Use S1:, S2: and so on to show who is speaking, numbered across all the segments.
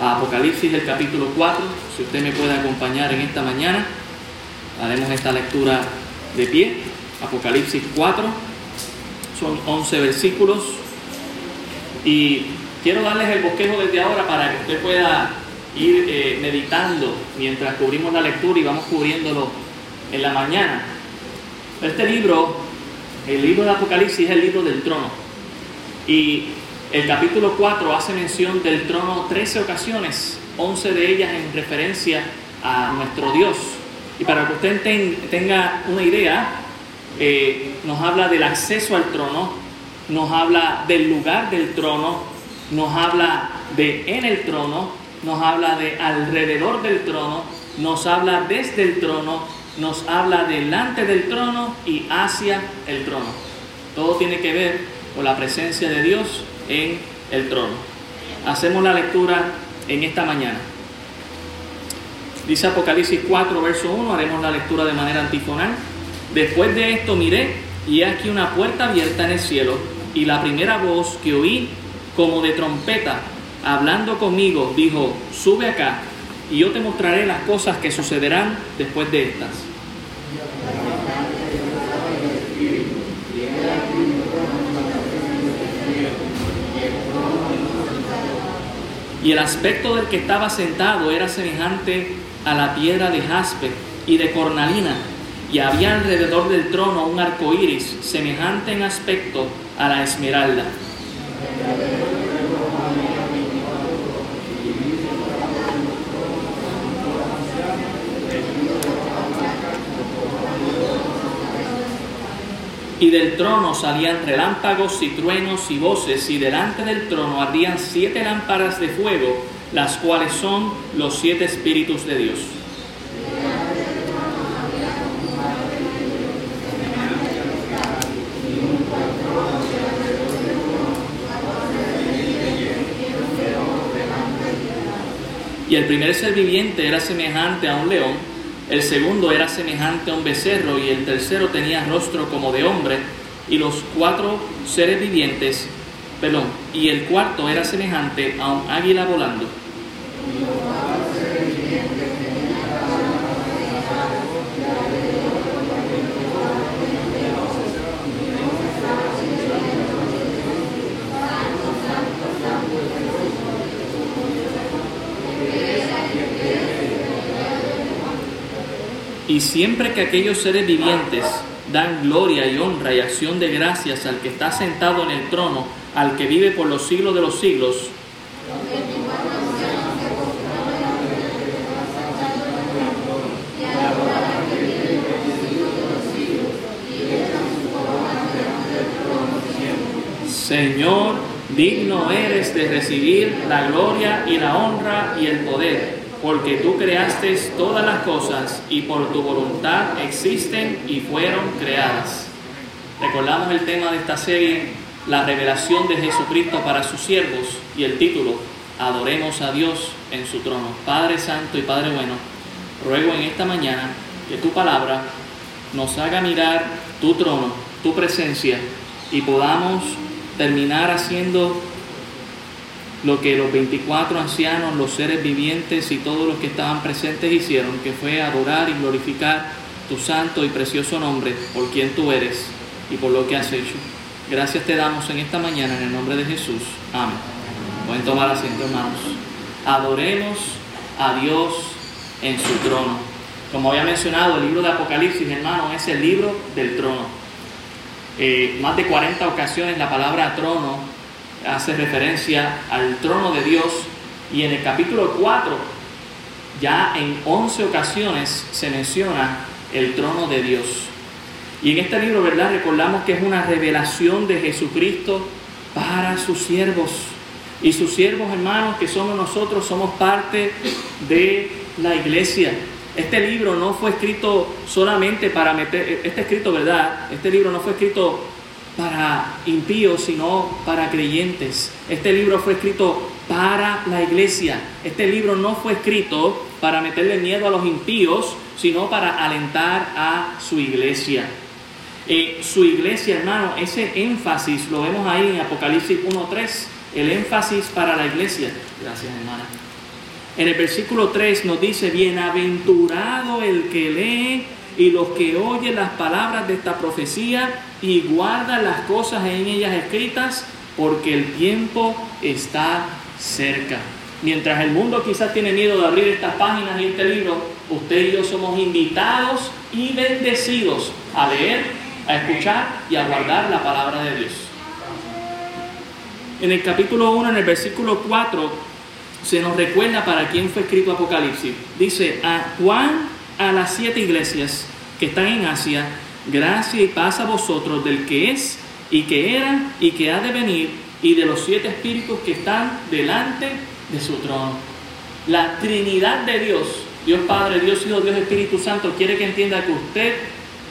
S1: Apocalipsis el capítulo 4. Si usted me puede acompañar en esta mañana, haremos esta lectura de pie. Apocalipsis 4, son 11 versículos. Y quiero darles el bosquejo desde ahora para que usted pueda ir eh, meditando mientras cubrimos la lectura y vamos cubriéndolo en la mañana. Este libro, el libro de Apocalipsis, es el libro del trono. Y el capítulo 4 hace mención del trono 13 ocasiones, 11 de ellas en referencia a nuestro Dios. Y para que usted tenga una idea, eh, nos habla del acceso al trono, nos habla del lugar del trono, nos habla de en el trono, nos habla de alrededor del trono, nos habla desde el trono, nos habla delante del trono y hacia el trono. Todo tiene que ver con la presencia de Dios en el trono. Hacemos la lectura en esta mañana. Dice Apocalipsis 4, verso 1, haremos la lectura de manera antifonal. Después de esto miré y aquí una puerta abierta en el cielo y la primera voz que oí como de trompeta hablando conmigo dijo, sube acá y yo te mostraré las cosas que sucederán después de estas. Y el aspecto del que estaba sentado era semejante a la piedra de jaspe y de cornalina, y había alrededor del trono un arco iris semejante en aspecto a la esmeralda. Y del trono salían relámpagos y truenos y voces, y delante del trono ardían siete lámparas de fuego, las cuales son los siete espíritus de Dios. Y el primer ser viviente era semejante a un león el segundo era semejante a un becerro y el tercero tenía rostro como de hombre y los cuatro seres vivientes, perdón, y el cuarto era semejante a un águila volando. Y siempre que aquellos seres vivientes dan gloria y honra y acción de gracias al que está sentado en el trono, al que vive por los siglos de los siglos, Señor, digno eres de recibir la gloria y la honra y el poder porque tú creaste todas las cosas y por tu voluntad existen y fueron creadas. Recordamos el tema de esta serie, la revelación de Jesucristo para sus siervos y el título, Adoremos a Dios en su trono. Padre Santo y Padre Bueno, ruego en esta mañana que tu palabra nos haga mirar tu trono, tu presencia y podamos terminar haciendo lo que los 24 ancianos, los seres vivientes y todos los que estaban presentes hicieron, que fue adorar y glorificar tu santo y precioso nombre por quien tú eres y por lo que has hecho. Gracias te damos en esta mañana en el nombre de Jesús. Amén. Pueden tomar asiento, hermanos. Adoremos a Dios en su trono. Como había mencionado, el libro de Apocalipsis, hermano, es el libro del trono. Eh, más de 40 ocasiones la palabra trono hace referencia al trono de Dios y en el capítulo 4 ya en 11 ocasiones se menciona el trono de Dios. Y en este libro, ¿verdad? Recordamos que es una revelación de Jesucristo para sus siervos. Y sus siervos, hermanos, que somos nosotros, somos parte de la iglesia. Este libro no fue escrito solamente para meter, este escrito, ¿verdad? Este libro no fue escrito para impíos, sino para creyentes. Este libro fue escrito para la iglesia. Este libro no fue escrito para meterle miedo a los impíos, sino para alentar a su iglesia. Eh, su iglesia, hermano, ese énfasis lo vemos ahí en Apocalipsis 1.3, el énfasis para la iglesia. Gracias, hermana. En el versículo 3 nos dice, bienaventurado el que lee y los que oyen las palabras de esta profecía y guardan las cosas en ellas escritas, porque el tiempo está cerca. Mientras el mundo quizás tiene miedo de abrir estas páginas y este libro, usted y yo somos invitados y bendecidos a leer, a escuchar y a guardar la palabra de Dios. En el capítulo 1, en el versículo 4, se nos recuerda para quién fue escrito Apocalipsis. Dice, a Juan a las siete iglesias que están en Asia, gracia y paz a vosotros del que es y que era y que ha de venir y de los siete espíritus que están delante de su trono. La Trinidad de Dios, Dios Padre, Dios Hijo, Dios Espíritu Santo, quiere que entienda que usted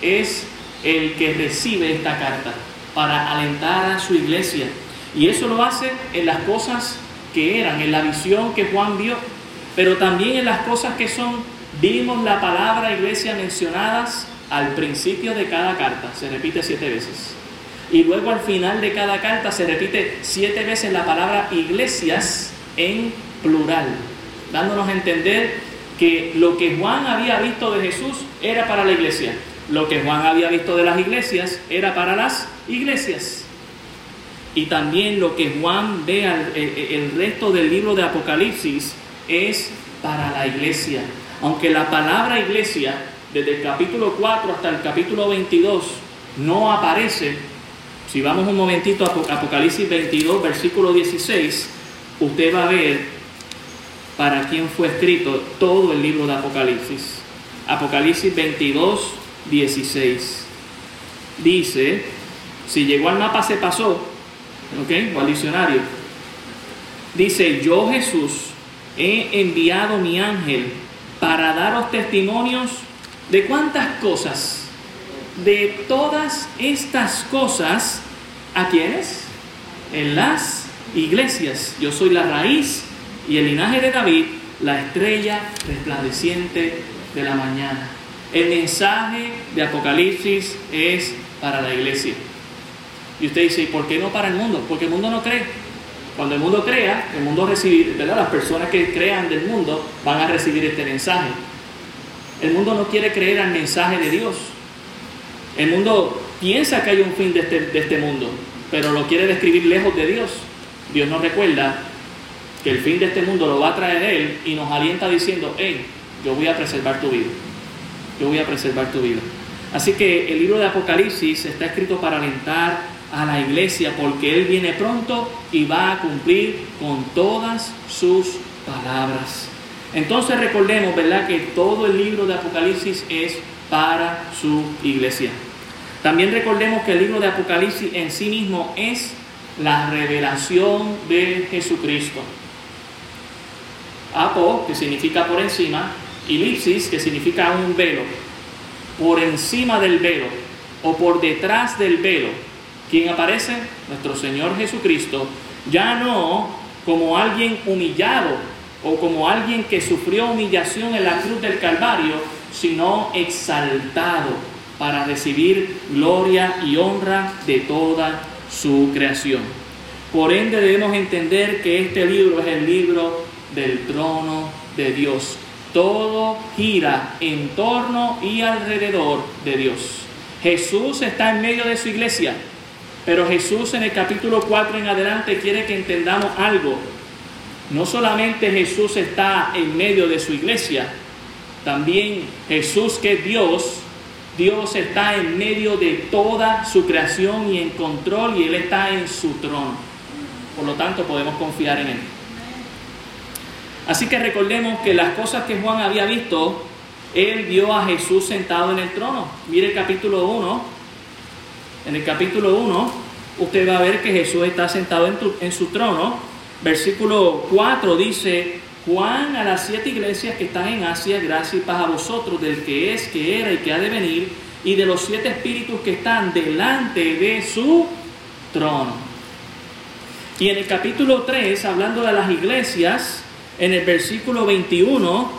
S1: es el que recibe esta carta para alentar a su iglesia. Y eso lo hace en las cosas que eran, en la visión que Juan vio, pero también en las cosas que son. Vimos la palabra iglesia mencionadas al principio de cada carta, se repite siete veces. Y luego al final de cada carta se repite siete veces la palabra iglesias en plural, dándonos a entender que lo que Juan había visto de Jesús era para la iglesia, lo que Juan había visto de las iglesias era para las iglesias. Y también lo que Juan ve al, el, resto del libro de Apocalipsis es para la iglesia. Aunque la palabra iglesia, desde el capítulo 4 hasta el capítulo 22, no aparece, si vamos un momentito a Apocalipsis 22, versículo 16, usted va a ver para quién fue escrito todo el libro de Apocalipsis. Apocalipsis 22, 16. Dice, si llegó al mapa se pasó, ¿ok? O al diccionario. Dice, yo Jesús he enviado mi ángel para daros testimonios de cuántas cosas, de todas estas cosas, ¿a quiénes? En las iglesias. Yo soy la raíz y el linaje de David, la estrella resplandeciente de la mañana. El mensaje de Apocalipsis es para la iglesia. Y usted dice, ¿y por qué no para el mundo? Porque el mundo no cree. Cuando el mundo crea, el mundo recibe, ¿verdad? Las personas que crean del mundo van a recibir este mensaje. El mundo no quiere creer al mensaje de Dios. El mundo piensa que hay un fin de este, de este mundo, pero lo quiere describir lejos de Dios. Dios nos recuerda que el fin de este mundo lo va a traer Él y nos alienta diciendo, hey, yo voy a preservar tu vida. Yo voy a preservar tu vida. Así que el libro de Apocalipsis está escrito para alentar a la iglesia porque Él viene pronto y va a cumplir con todas sus palabras. Entonces recordemos, ¿verdad?, que todo el libro de Apocalipsis es para su iglesia. También recordemos que el libro de Apocalipsis en sí mismo es la revelación de Jesucristo. Apo, que significa por encima, y que significa un velo. Por encima del velo o por detrás del velo, quien aparece? Nuestro Señor Jesucristo, ya no como alguien humillado o como alguien que sufrió humillación en la cruz del Calvario, sino exaltado para recibir gloria y honra de toda su creación. Por ende debemos entender que este libro es el libro del trono de Dios. Todo gira en torno y alrededor de Dios. Jesús está en medio de su iglesia, pero Jesús en el capítulo 4 en adelante quiere que entendamos algo. No solamente Jesús está en medio de su iglesia, también Jesús que es Dios Dios está en medio de toda su creación y en control y Él está en su trono. Por lo tanto, podemos confiar en Él. Así que recordemos que las cosas que Juan había visto, Él vio a Jesús sentado en el trono. Mire el capítulo 1. En el capítulo 1, usted va a ver que Jesús está sentado en, su trono. Versículo 4 dice, Juan a las siete iglesias que están en Asia, gracias y paz a vosotros, del que es, que era y que ha de venir, y de los siete espíritus que están delante de su trono. Y en el capítulo 3, hablando de las iglesias, en el versículo 21,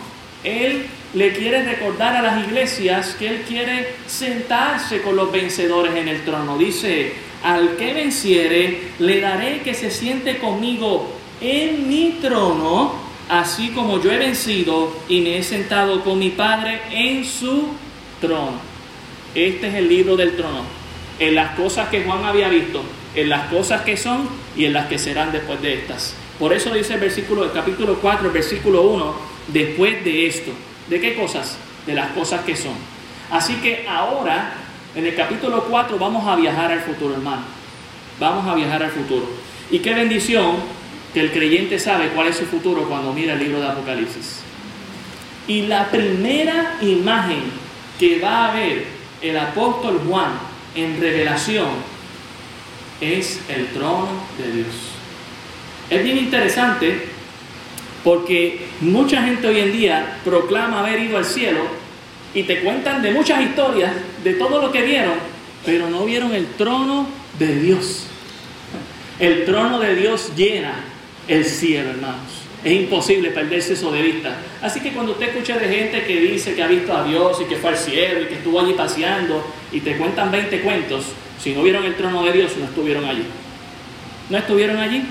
S1: él le quiere recordar a las iglesias que él quiere sentarse con los vencedores en el trono. Dice, al que venciere, le daré que se siente conmigo en mi trono así como yo he vencido y me he sentado con mi Padre en su trono. Este es el libro del trono, en las cosas que Juan había visto, en las cosas que son y en las que serán después de estas. Por eso dice el versículo del capítulo 4, el versículo 1, después de esto. ¿De qué cosas? De las cosas que son. Así que ahora, en el capítulo 4, vamos a viajar al futuro, hermano. Vamos a viajar al futuro. Y qué bendición que el creyente sabe cuál es su futuro cuando mira el libro de Apocalipsis. Y la primera imagen que va a ver el apóstol Juan en revelación es el trono de Dios. Es bien interesante porque mucha gente hoy en día proclama haber ido al cielo y te cuentan de muchas historias, de todo lo que vieron, pero no vieron el trono de Dios. El trono de Dios llena el cielo, hermanos. Es imposible perderse eso de vista. Así que cuando usted escucha de gente que dice que ha visto a Dios y que fue al cielo y que estuvo allí paseando y te cuentan 20 cuentos, si no vieron el trono de Dios, no estuvieron allí. ¿No estuvieron allí?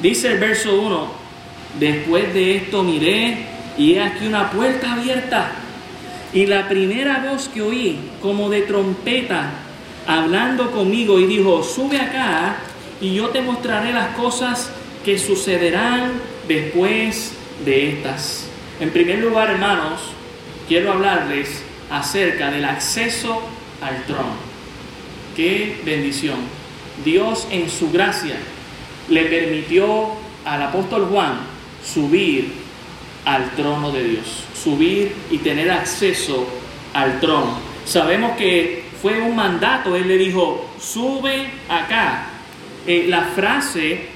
S1: Dice el verso 1, después de esto miré y he aquí una puerta abierta. Y la primera voz que oí, como de trompeta, hablando conmigo, y dijo, sube acá y yo te mostraré las cosas que sucederán después de estas. En primer lugar, hermanos, quiero hablarles acerca del acceso al trono. Qué bendición. Dios en su gracia le permitió al apóstol Juan subir al trono de Dios, subir y tener acceso al trono. Sabemos que fue un mandato, él le dijo, sube acá. Eh, la frase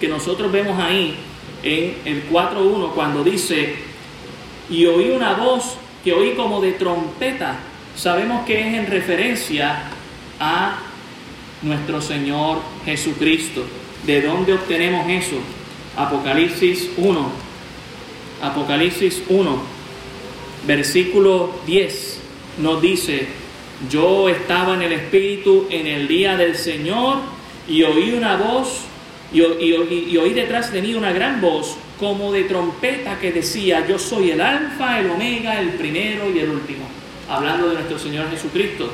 S1: que nosotros vemos ahí en el 4.1 cuando dice, y oí una voz que oí como de trompeta, sabemos que es en referencia a nuestro Señor Jesucristo. ¿De dónde obtenemos eso? Apocalipsis 1. Apocalipsis 1, versículo 10 nos dice, yo estaba en el Espíritu en el día del Señor y oí una voz y, oí detrás de mí una gran voz como de trompeta que decía, yo soy el alfa, el omega, el primero y el último, hablando de nuestro Señor Jesucristo.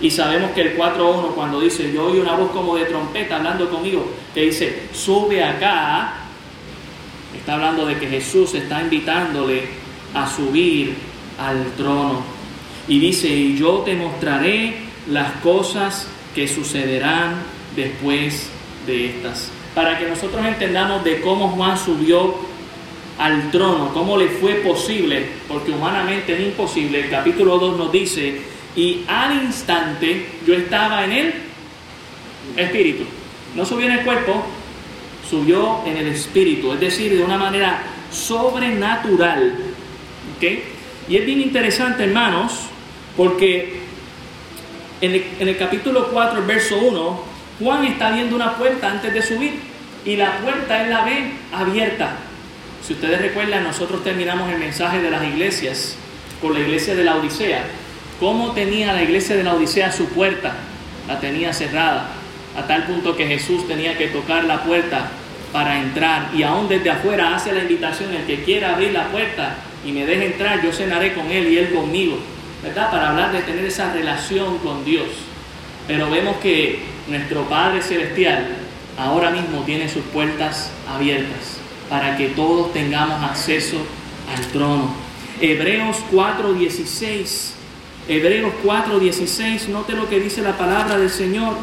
S1: Y sabemos que el 4.1 cuando dice, yo oí una voz como de trompeta hablando conmigo, que dice, sube acá, está hablando de que Jesús está invitándole a subir al trono. Y dice, y yo te mostraré las cosas que sucederán después de estas para que nosotros entendamos de cómo Juan subió al trono, cómo le fue posible, porque humanamente es imposible. El capítulo 2 nos dice, y al instante yo estaba en el espíritu. No subió en el cuerpo, subió en el espíritu, es decir, de una manera sobrenatural. Y es bien interesante, hermanos, porque en el, capítulo 4, el verso 1, Juan está viendo una puerta antes de subir y la puerta él la ve abierta. Si ustedes recuerdan, nosotros terminamos el mensaje de las iglesias con la iglesia de la Odisea. ¿Cómo tenía la iglesia de la Odisea su puerta? La tenía cerrada, a tal punto que Jesús tenía que tocar la puerta para entrar. Y aún desde afuera hace la invitación, el que quiera abrir la puerta y me deje entrar, yo cenaré con él y él conmigo. ¿Verdad? Para hablar de tener esa relación con Dios. Pero vemos que nuestro Padre Celestial ahora mismo tiene sus puertas abiertas para que todos tengamos acceso al trono. Hebreos 4:16. Hebreos 4:16, note lo que dice la palabra del Señor.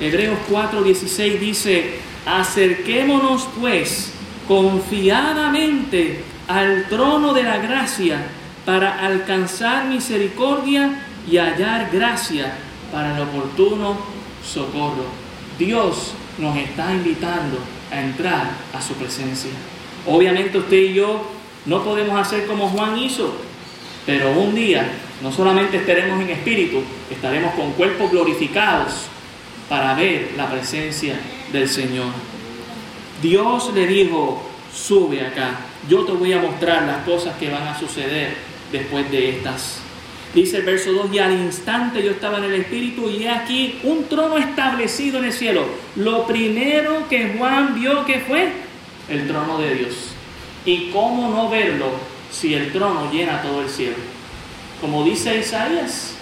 S1: Hebreos 4:16 dice, acerquémonos pues confiadamente al trono de la gracia para alcanzar misericordia y hallar gracia para el oportuno socorro. Dios nos está invitando a entrar a su presencia. Obviamente usted y yo no podemos hacer como Juan hizo, pero un día no solamente estaremos en espíritu, estaremos con cuerpos glorificados para ver la presencia del Señor. Dios le dijo, sube acá, yo te voy a mostrar las cosas que van a suceder después de estas Dice el verso 2, y al instante yo estaba en el Espíritu y aquí un trono establecido en el cielo. Lo primero que Juan vio que fue el trono de Dios. ¿Y cómo no verlo si el trono llena todo el cielo? Como dice Isaías,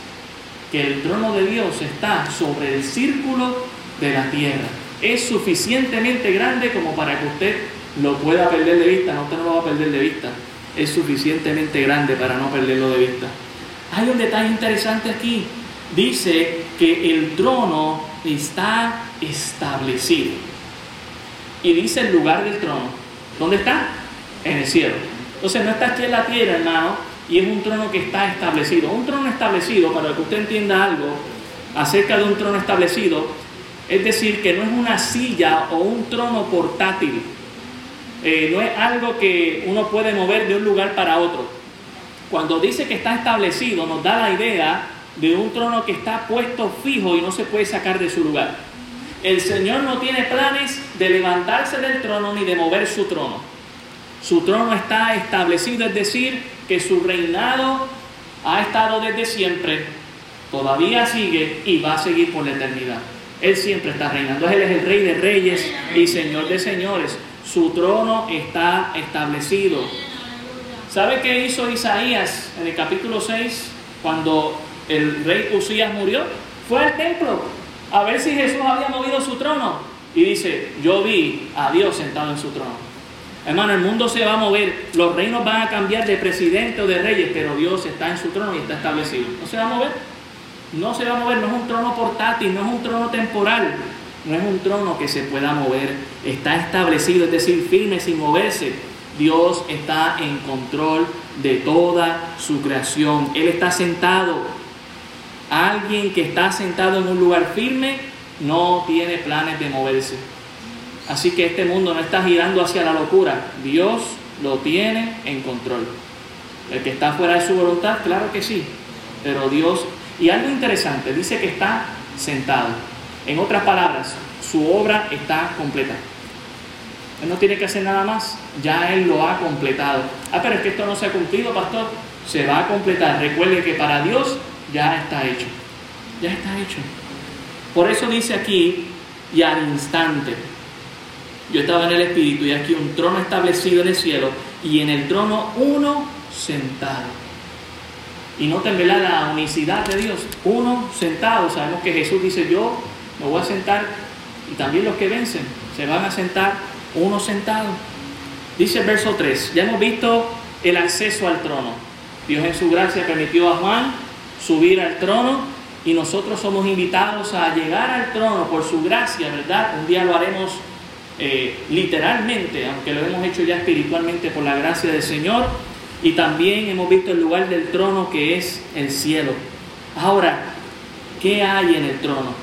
S1: que el trono de Dios está sobre el círculo de la tierra. Es suficientemente grande como para que usted lo pueda perder de vista. No, usted no lo va a perder de vista. Es suficientemente grande para no perderlo de vista. Hay un detalle interesante aquí. Dice que el trono está establecido. Y dice el lugar del trono. ¿Dónde está? En el cielo. Entonces no está aquí en la tierra, hermano, y es un trono que está establecido. Un trono establecido, para que usted entienda algo acerca de un trono establecido, es decir, que no es una silla o un trono portátil. Eh, no es algo que uno puede mover de un lugar para otro. Cuando dice que está establecido, nos da la idea de un trono que está puesto fijo y no se puede sacar de su lugar. El Señor no tiene planes de levantarse del trono ni de mover su trono. Su trono está establecido, es decir, que su reinado ha estado desde siempre, todavía sigue y va a seguir por la eternidad. Él siempre está reinando. Él es el rey de reyes y señor de señores. Su trono está establecido. ¿Sabe qué hizo Isaías en el capítulo 6 cuando el rey Usías murió? Fue al templo a ver si Jesús había movido su trono. Y dice, yo vi a Dios sentado en su trono. Hermano, el mundo se va a mover, los reinos van a cambiar de presidente o de reyes, pero Dios está en su trono y está establecido. ¿No se va a mover? No se va a mover, no es un trono portátil, no es un trono temporal, no es un trono que se pueda mover, está establecido, es decir, firme sin moverse. Dios está en control de toda su creación. Él está sentado. Alguien que está sentado en un lugar firme no tiene planes de moverse. Así que este mundo no está girando hacia la locura. Dios lo tiene en control. El que está fuera de su voluntad, claro que sí. Pero Dios... Y algo interesante, dice que está sentado. En otras palabras, su obra está completa. Él no tiene que hacer nada más, ya Él lo ha completado. Ah, pero es que esto no se ha cumplido, pastor. Se va a completar. Recuerde que para Dios ya está hecho. Ya está hecho. Por eso dice aquí, y al instante. Yo estaba en el Espíritu y aquí un trono establecido en el cielo y en el trono uno sentado. Y no ¿verdad? la unicidad de Dios. Uno sentado. Sabemos que Jesús dice, yo me voy a sentar y también los que vencen se van a sentar uno sentado. Dice el verso 3, ya hemos visto el acceso al trono. Dios en su gracia permitió a Juan subir al trono y nosotros somos invitados a llegar al trono por su gracia, ¿verdad? Un día lo haremos eh, literalmente, aunque lo hemos hecho ya espiritualmente por la gracia del Señor, y también hemos visto el lugar del trono que es el cielo. Ahora, ¿qué hay en el trono?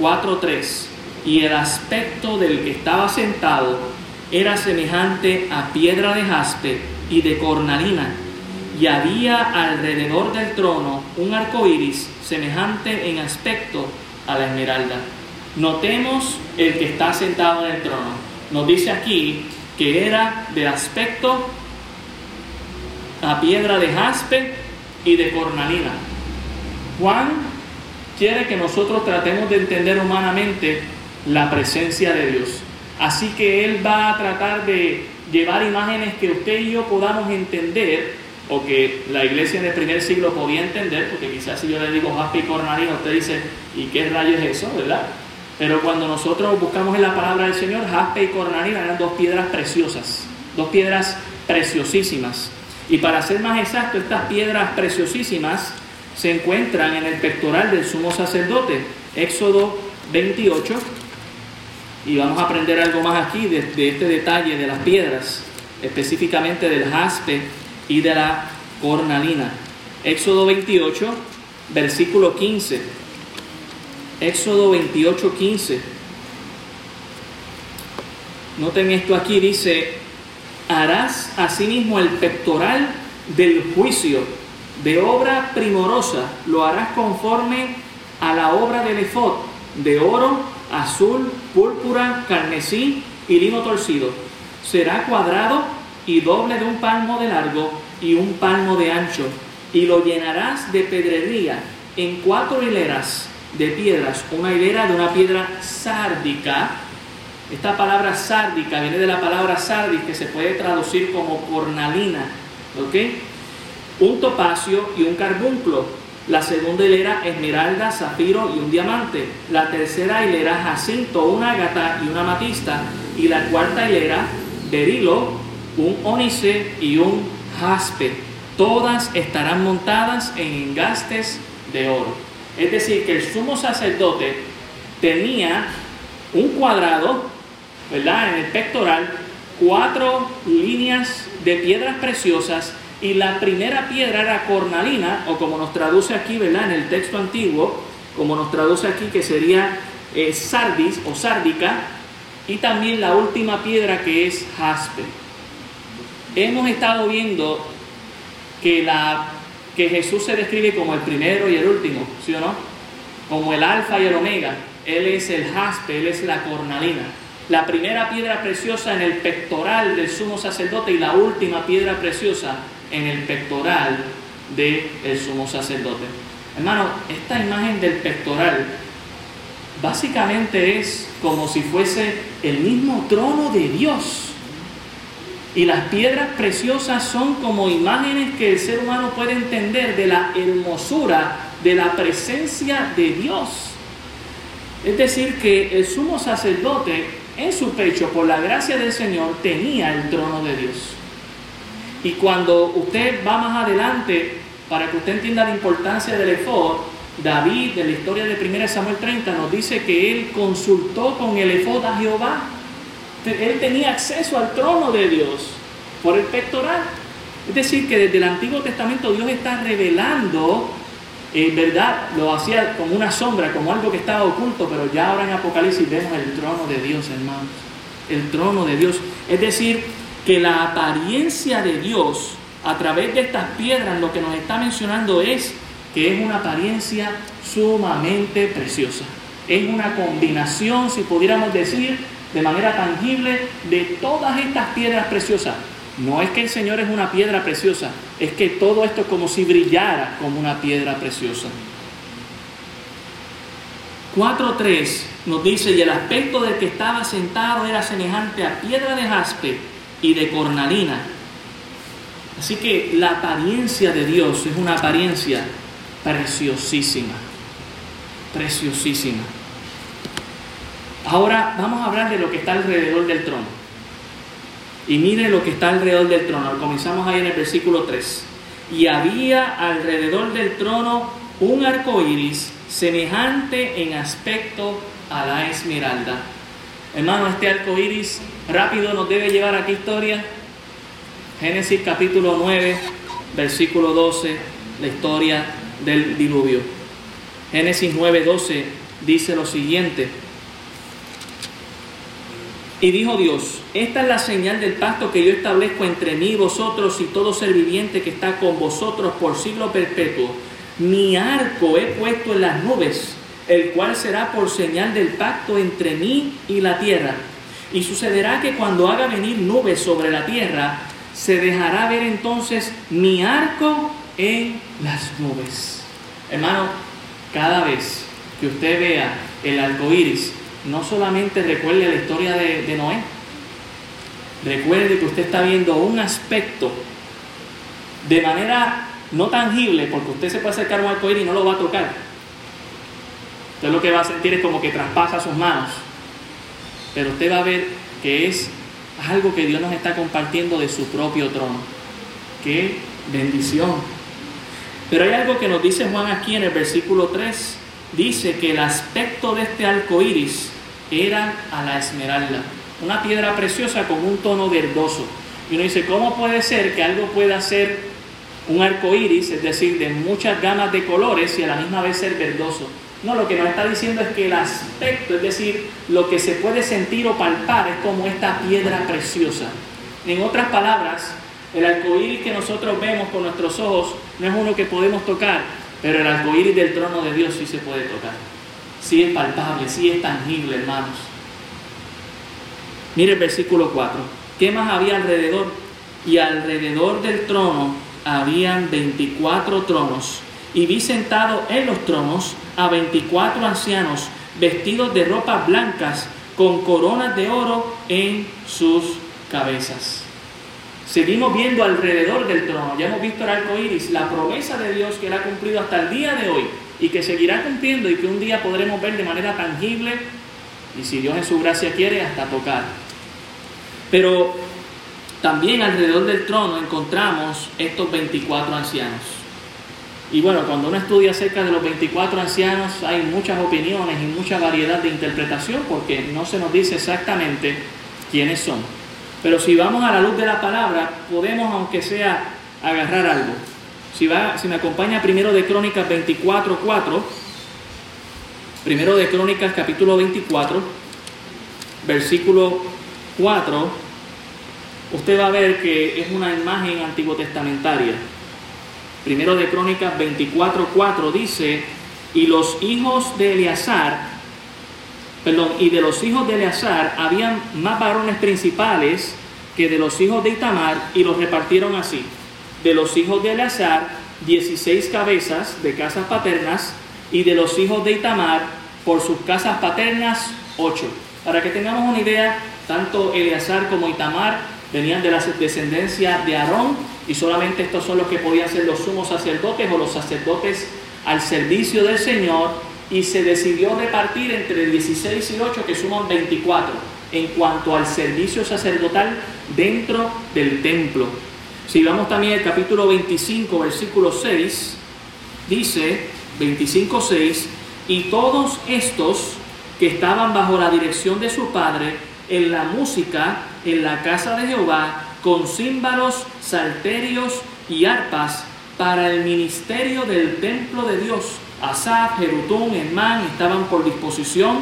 S1: 4.3. Y el aspecto del que estaba sentado era semejante a piedra de jaspe y de cornalina, y había alrededor del trono un arco iris semejante en aspecto a la esmeralda. Notemos el que está sentado en el trono. Nos dice aquí que era de aspecto a piedra de jaspe y de cornalina. Juan quiere que nosotros tratemos de entender humanamente la presencia de Dios. Así que Él va a tratar de llevar imágenes que usted y yo podamos entender, o que la iglesia del primer siglo podía entender, porque quizás si yo le digo jaspe y cornalina, usted dice, ¿y qué rayos es eso, verdad? Pero cuando nosotros buscamos en la palabra del Señor, jaspe y cornalina eran dos piedras preciosas, dos piedras preciosísimas. Y para ser más exacto, estas piedras preciosísimas se encuentran en el pectoral del sumo sacerdote, Éxodo 28. Y vamos a aprender algo más aquí de, de este detalle de las piedras, específicamente del jaspe y de la cornalina. Éxodo 28, versículo 15. Éxodo 28, 15. Noten esto aquí, dice, harás asimismo el pectoral del juicio de obra primorosa, lo harás conforme a la obra del efod, de oro, azul, púrpura, carmesí y lino torcido. Será cuadrado y doble de un palmo de largo y un palmo de ancho, y lo llenarás de pedrería en cuatro hileras de piedras, una hilera de una piedra sárdica Esta palabra sárdica viene de la palabra sardis que se puede traducir como cornalina. Un topacio y un carbunclo. La segunda hilera esmeralda, zafiro y un diamante. La tercera hilera jacinto, una ágata y una amatista. Y la cuarta hilera berilo, un ónice y un jaspe. Todas estarán montadas en engastes de oro. Es decir, que el sumo sacerdote tenía un cuadrado, ¿verdad? En el pectoral, cuatro líneas de piedras preciosas y la primera piedra era cornalina, o como nos traduce aquí, ¿verdad? En el texto antiguo, como nos traduce aquí, que sería eh, sardis o sárdica, y también la última piedra que es jaspe. Hemos estado viendo que, la, que Jesús se describe como el primero y el último, ¿sí o no? Como el alfa y el omega. Él es el jaspe, Él es la cornalina. La primera piedra preciosa en el pectoral del sumo sacerdote y la última piedra preciosa en el pectoral del sumo sacerdote. Hermano, esta imagen del pectoral básicamente es como si fuese el mismo trono de Dios. Y las piedras preciosas son como imágenes que el ser humano puede entender de la hermosura, de la presencia de Dios. Es decir, que el sumo sacerdote en su pecho, por la gracia del Señor, tenía el trono de Dios. Y cuando usted va más adelante, para que usted entienda la importancia del efod, David, de la historia de 1 Samuel 30, nos dice que él consultó con el efod a Jehová. Él tenía acceso al trono de Dios por el pectoral. Es decir, que desde el Antiguo Testamento Dios está revelando, en verdad, lo hacía como una sombra, como algo que estaba oculto, pero ya ahora en Apocalipsis vemos el trono de Dios, hermanos. El trono de Dios. Es decir, que la apariencia de Dios a través de estas piedras lo que nos está mencionando es que es una apariencia sumamente preciosa. Es una combinación, si pudiéramos decir, de manera tangible de todas estas piedras preciosas. No es que el Señor es una piedra preciosa, es que todo esto es como si brillara como una piedra preciosa. 4.3 nos dice, y el aspecto del que estaba sentado era semejante a piedra de jaspe y de cornalina. Así que la apariencia de Dios es una apariencia preciosísima, preciosísima. Ahora vamos a hablar de lo que está alrededor del trono. Y mire lo que está alrededor del trono. Comenzamos ahí en el versículo 3. Y había alrededor del trono un arco iris semejante en aspecto a la esmeralda. Hermano, este arco iris rápido nos debe llevar a qué historia? Génesis capítulo 9, versículo 12, la historia del diluvio. Génesis 9, 12 dice lo siguiente. Y dijo Dios, esta es la señal del pacto que yo establezco entre mí vosotros y todo ser viviente que está con vosotros por siglo perpetuo. Mi arco he puesto en las nubes, el cual será por señal del pacto entre mí y la tierra. Y sucederá que cuando haga venir nubes sobre la tierra, se dejará ver entonces mi arco en las nubes. Hermano, cada vez que usted vea el arco iris, no solamente recuerde la historia de, Noé, recuerde que usted está viendo un aspecto de manera no tangible, porque usted se puede acercar a un arco iris y no lo va a tocar. Usted lo que va a sentir es como que traspasa sus manos. Pero usted va a ver que es algo que Dios nos está compartiendo de su propio trono. ¡Qué bendición! Pero hay algo que nos dice Juan aquí en el versículo 3. Dice que el aspecto de este arco iris era a la esmeralda, una piedra preciosa con un tono verdoso. Y uno dice, ¿cómo puede ser que algo pueda ser un arco iris, es decir, de muchas gamas de colores y a la misma vez ser verdoso? No, lo que nos está diciendo es que el aspecto, es decir, lo que se puede sentir o palpar es como esta piedra preciosa. En otras palabras, el arco iris que nosotros vemos con nuestros ojos no es uno que podemos tocar, pero el arco iris del trono de Dios sí se puede tocar sí es palpable, sí es tangible, hermanos. Mire el versículo 4. ¿Qué más había alrededor? Y alrededor del trono habían 24 tronos. Y vi sentado en los tronos a 24 ancianos vestidos de ropas blancas, con coronas de oro en sus cabezas. Seguimos viendo alrededor del trono, ya hemos visto el arco iris, la promesa de Dios que Él ha cumplido hasta el día de hoy y que seguirá cumpliendo y que un día podremos ver de manera tangible y si Dios en su gracia quiere, hasta tocar. Pero también alrededor del trono encontramos estos 24 ancianos. Y bueno, cuando uno estudia acerca de los 24 ancianos hay muchas opiniones y mucha variedad de interpretación porque no se nos dice exactamente quiénes son. Pero si vamos a la luz de la palabra, podemos, aunque sea, agarrar algo. Si, va, si me acompaña primero de Crónicas 24, 4, primero de Crónicas capítulo 24, versículo 4, usted va a ver que es una imagen antiguo testamentaria. Primero de Crónicas 24:4 dice, y los hijos de Eleazar, perdón, y de los hijos de Eleazar habían más varones principales que de los hijos de Itamar, y los repartieron así. De los hijos de Eleazar, 16 cabezas de casas paternas, y de los hijos de Itamar, por sus casas paternas, 8. Para que tengamos una idea, tanto Eleazar como Itamar venían de la descendencia de Aarón y solamente estos son los que podían ser los sumos sacerdotes o los sacerdotes al servicio del Señor y se decidió repartir entre 16 y 8 que suman 24 en cuanto al servicio sacerdotal dentro del templo. Si vamos también al capítulo 25, versículo 6, dice 25.6, y todos estos que estaban bajo la dirección de su padre en la música en la casa de Jehová con címbalos, salterios y arpas para el ministerio del templo de Dios. Asaf, Jerutún, Emán estaban por disposición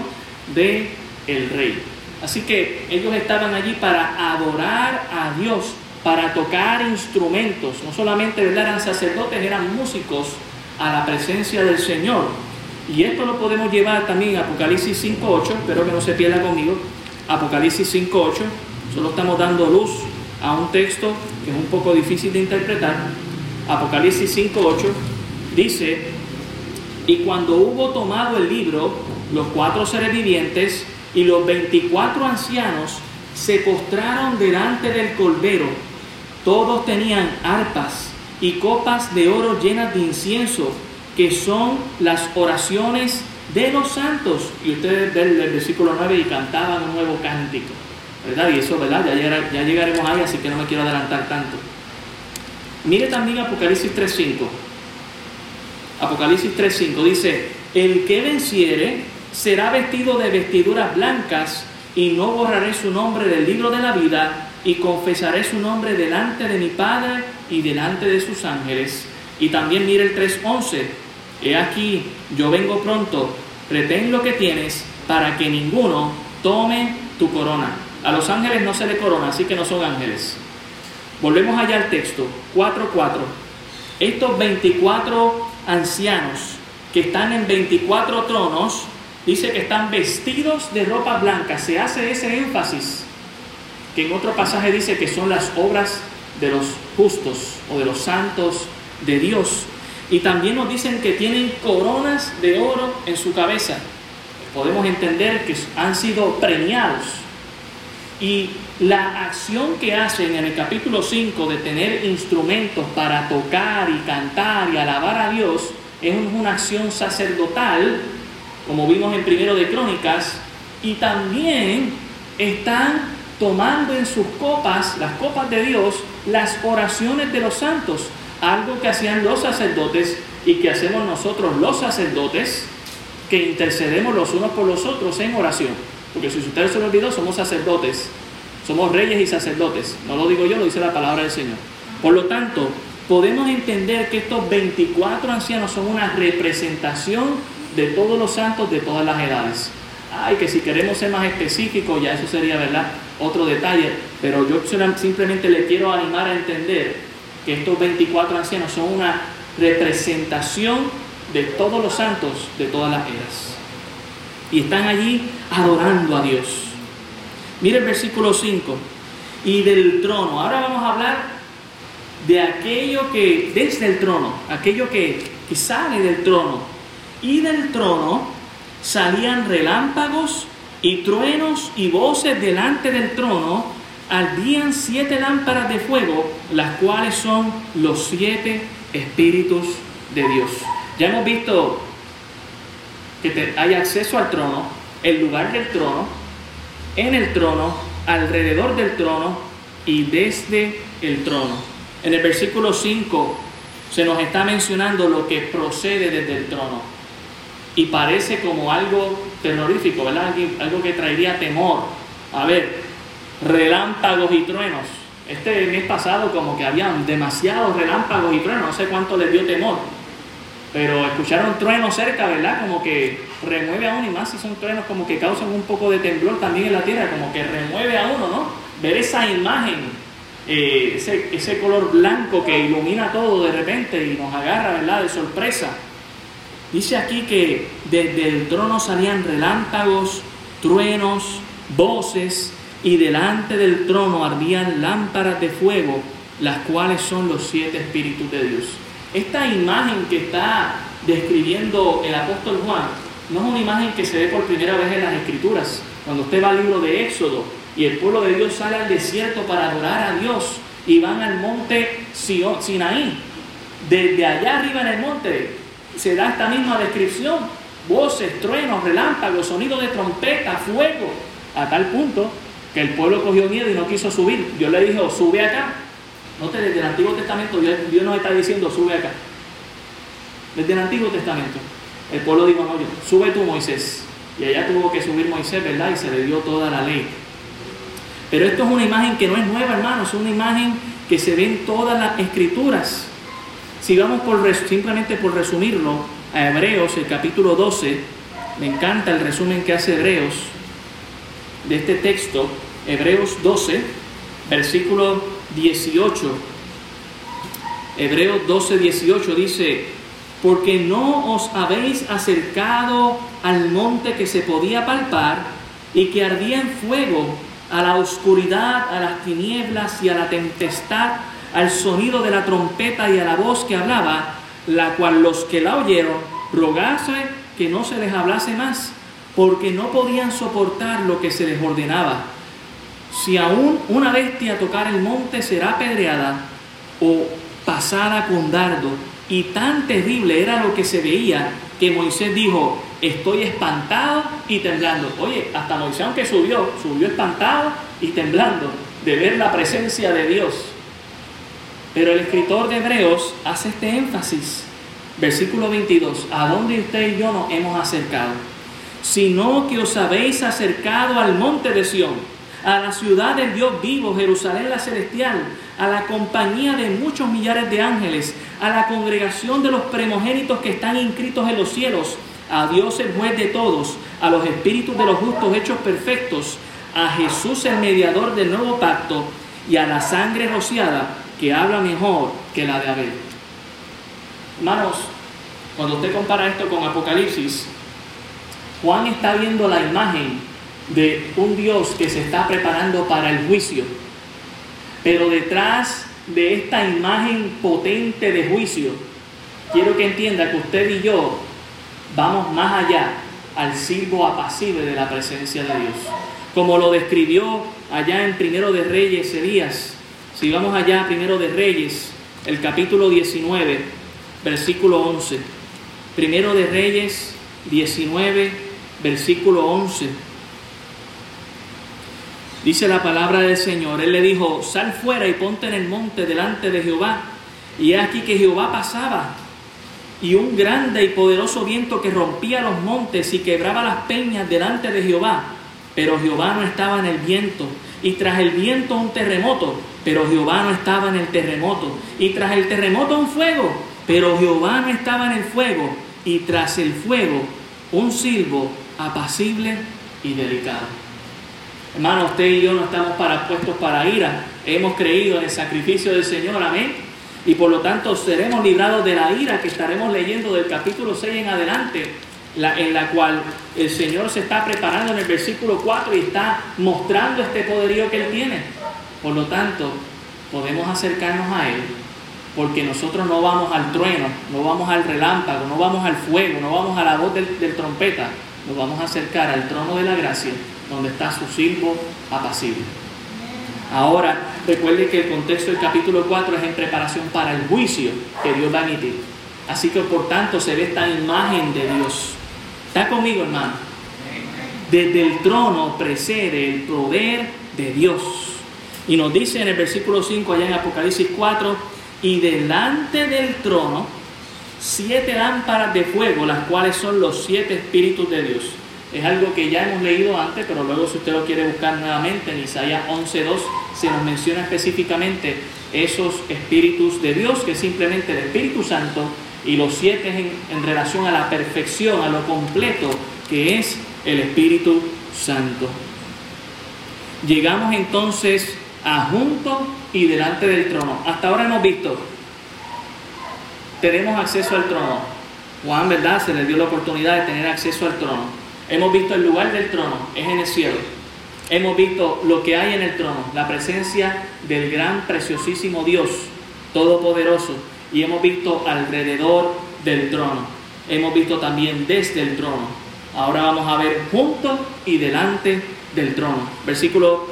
S1: de el rey. Así que ellos estaban allí para adorar a Dios, para tocar instrumentos. No solamente eran sacerdotes, eran músicos a la presencia del Señor. Y esto lo podemos llevar también a Apocalipsis 5.8, espero que no se pierda conmigo. Apocalipsis 5.8, solo estamos dando luz a un texto que es un poco difícil de interpretar. Apocalipsis 5.8 dice, y cuando hubo tomado el libro, los cuatro seres vivientes y los 24 ancianos se postraron delante del colbero. Todos tenían arpas y copas de oro llenas de incienso que son las oraciones de los santos. Y ustedes ven el versículo 9 y cantaban un nuevo cántico. ¿Verdad? Y eso, ¿verdad? Ya, ya llegaremos ahí, así que no me quiero adelantar tanto. Mire también Apocalipsis 3.5. Apocalipsis 3.5 dice, el que venciere será vestido de vestiduras blancas y no borraré su nombre del libro de la vida y confesaré su nombre delante de mi Padre y delante de sus ángeles. Y también mire el 3.11, He aquí, yo vengo pronto, retén lo que tienes para que ninguno tome tu corona. A los ángeles no se le corona, así que no son ángeles. Volvemos allá al texto, 4.4. Estos 24 ancianos que están en 24 tronos, dice que están vestidos de ropa blanca. Se hace ese énfasis, que en otro pasaje dice que son las obras de los justos o de los santos de Dios. Y también nos dicen que tienen coronas de oro en su cabeza. Podemos entender que han sido premiados. Y la acción que hacen en el capítulo 5 de tener instrumentos para tocar y cantar y alabar a Dios es una acción sacerdotal, como vimos en primero de Crónicas, y también están tomando en sus copas, las copas de Dios, las oraciones de los santos algo que hacían los sacerdotes y que hacemos nosotros los sacerdotes, que intercedemos los unos por los otros en oración. Porque si ustedes se lo olvidó, somos sacerdotes, somos reyes y sacerdotes. No lo digo yo, lo dice la palabra del Señor. Por lo tanto, podemos entender que estos 24 ancianos son una representación de todos los santos de todas las edades. Ay, que si queremos ser más específicos, ya eso sería, ¿verdad? Otro detalle. Pero yo simplemente le quiero animar a entender que estos 24 ancianos son una representación de todos los santos de todas las eras. Y están allí adorando a Dios. Mire el versículo 5. Y del trono. Ahora vamos a hablar de aquello que, desde el trono, aquello que, que sale del trono. Y del trono salían relámpagos y truenos y voces delante del trono, ardían siete lámparas de fuego, las cuales son los siete espíritus de Dios. Ya hemos visto que hay acceso al trono, el lugar del trono, en el trono, alrededor del trono y desde el trono. En el versículo 5 se nos está mencionando lo que procede desde el trono. Y parece como algo terrorífico, ¿verdad? Algo que traería temor. A ver, relámpagos y truenos. Este mes pasado como que habían demasiados relámpagos y truenos, no sé cuánto les dio temor. Pero escuchar un trueno cerca, ¿verdad? Como que remueve a uno y más si son truenos como que causan un poco de temblor también en la tierra, como que remueve a uno, ¿no? Ver esa imagen, eh, ese, ese color blanco que ilumina todo de repente y nos agarra, ¿verdad? De sorpresa. Dice aquí que desde el trono salían relámpagos, truenos, voces, y delante del trono ardían lámparas de fuego, las cuales son los siete espíritus de Dios. Esta imagen que está describiendo el apóstol Juan no es una imagen que se ve por primera vez en las escrituras. Cuando usted va al libro de Éxodo y el pueblo de Dios sale al desierto para adorar a Dios y van al monte Sinaí, desde allá arriba en el monte se da esta misma descripción, voces, truenos, relámpagos, sonido de trompeta, fuego, a tal punto que el pueblo cogió miedo y no quiso subir. Dios le dijo, sube acá. Note, desde el Antiguo Testamento Dios, nos está diciendo, sube acá. Desde el Antiguo Testamento. El pueblo dijo, no, sube tú Moisés. Y allá tuvo que subir Moisés, ¿verdad? Y se le dio toda la ley. Pero esto es una imagen que no es nueva, hermanos, es una imagen que se ve en todas las escrituras. Si vamos por, simplemente por resumirlo, a Hebreos, el capítulo 12, me encanta el resumen que hace Hebreos de este texto, Hebreos 12, versículo 18. Hebreos 12, 18 dice, porque no os habéis acercado al monte que se podía palpar y que ardía en fuego, a la oscuridad, a las tinieblas y a la tempestad al sonido de la trompeta y a la voz que hablaba, la cual los que la oyeron rogase que no se les hablase más, porque no podían soportar lo que se les ordenaba. Si aún una bestia tocar el monte será apedreada o pasada con dardo, y tan terrible era lo que se veía que Moisés dijo, estoy espantado y temblando. Oye, hasta Moisés aunque subió, subió espantado y temblando de ver la presencia de Dios. Pero el escritor de Hebreos hace este énfasis. Versículo 22. ¿A dónde usted y yo nos hemos acercado? Sino que os habéis acercado al monte de Sión, a la ciudad del Dios vivo, Jerusalén la celestial, a la compañía de muchos millares de ángeles, a la congregación de los primogénitos que están inscritos en los cielos, a Dios el juez de todos, a los espíritus de los justos hechos perfectos, a Jesús el mediador del nuevo pacto y a la sangre rociada que habla mejor que la de Abel. Hermanos, cuando usted compara esto con Apocalipsis, Juan está viendo la imagen de un Dios que se está preparando para el juicio. Pero detrás de esta imagen potente de juicio, quiero que entienda que usted y yo vamos más allá al silbo apacible de la presencia de Dios. Como lo describió allá en Primero de Reyes Elías, si vamos allá, primero de Reyes, el capítulo 19, versículo 11. Primero de Reyes 19, versículo 11. Dice la palabra del Señor. Él le dijo, sal fuera y ponte en el monte delante de Jehová. Y aquí que Jehová pasaba. Y un grande y poderoso viento que rompía los montes y quebraba las peñas delante de Jehová. Pero Jehová no estaba en el viento. Y tras el viento un terremoto pero Jehová no estaba en el terremoto. Y tras el terremoto un fuego, pero Jehová no estaba en el fuego. Y tras el fuego un silbo apacible y delicado. Hermano, usted y yo no estamos para puestos para ira. Hemos creído en el sacrificio del Señor, amén. Y por lo tanto seremos librados de la ira que estaremos leyendo del capítulo 6 en adelante, en la cual el Señor se está preparando en el versículo 4 y está mostrando este poderío que Él tiene. Por lo tanto, podemos acercarnos a Él porque nosotros no vamos al trueno, no vamos al relámpago, no vamos al fuego, no vamos a la voz del, trompeta, nos vamos a acercar al trono de la gracia, donde está su siervo apacible. Ahora, recuerde que el contexto del capítulo 4 es en preparación para el juicio que Dios va a emitir. Así que por tanto se ve esta imagen de Dios. ¿Está conmigo, hermano? Desde el trono precede el poder de Dios. Y nos dice en el versículo 5 allá en Apocalipsis 4, y delante del trono siete lámparas de fuego, las cuales son los siete espíritus de Dios. Es algo que ya hemos leído antes, pero luego si usted lo quiere buscar nuevamente en Isaías 11.2 se nos menciona específicamente esos espíritus de Dios, que es simplemente el Espíritu Santo, y los siete en, en relación a la perfección, a lo completo, que es el Espíritu Santo. Llegamos entonces a junto y delante del trono. Hasta ahora hemos visto, tenemos acceso al trono. Juan, ¿verdad? Se le dio la oportunidad de tener acceso al trono. Hemos visto el lugar del trono, es en el cielo. Hemos visto lo que hay en el trono, la presencia del gran, preciosísimo Dios, todopoderoso. Y hemos visto alrededor del trono. Hemos visto también desde el trono. Ahora vamos a ver junto y delante del trono. Versículo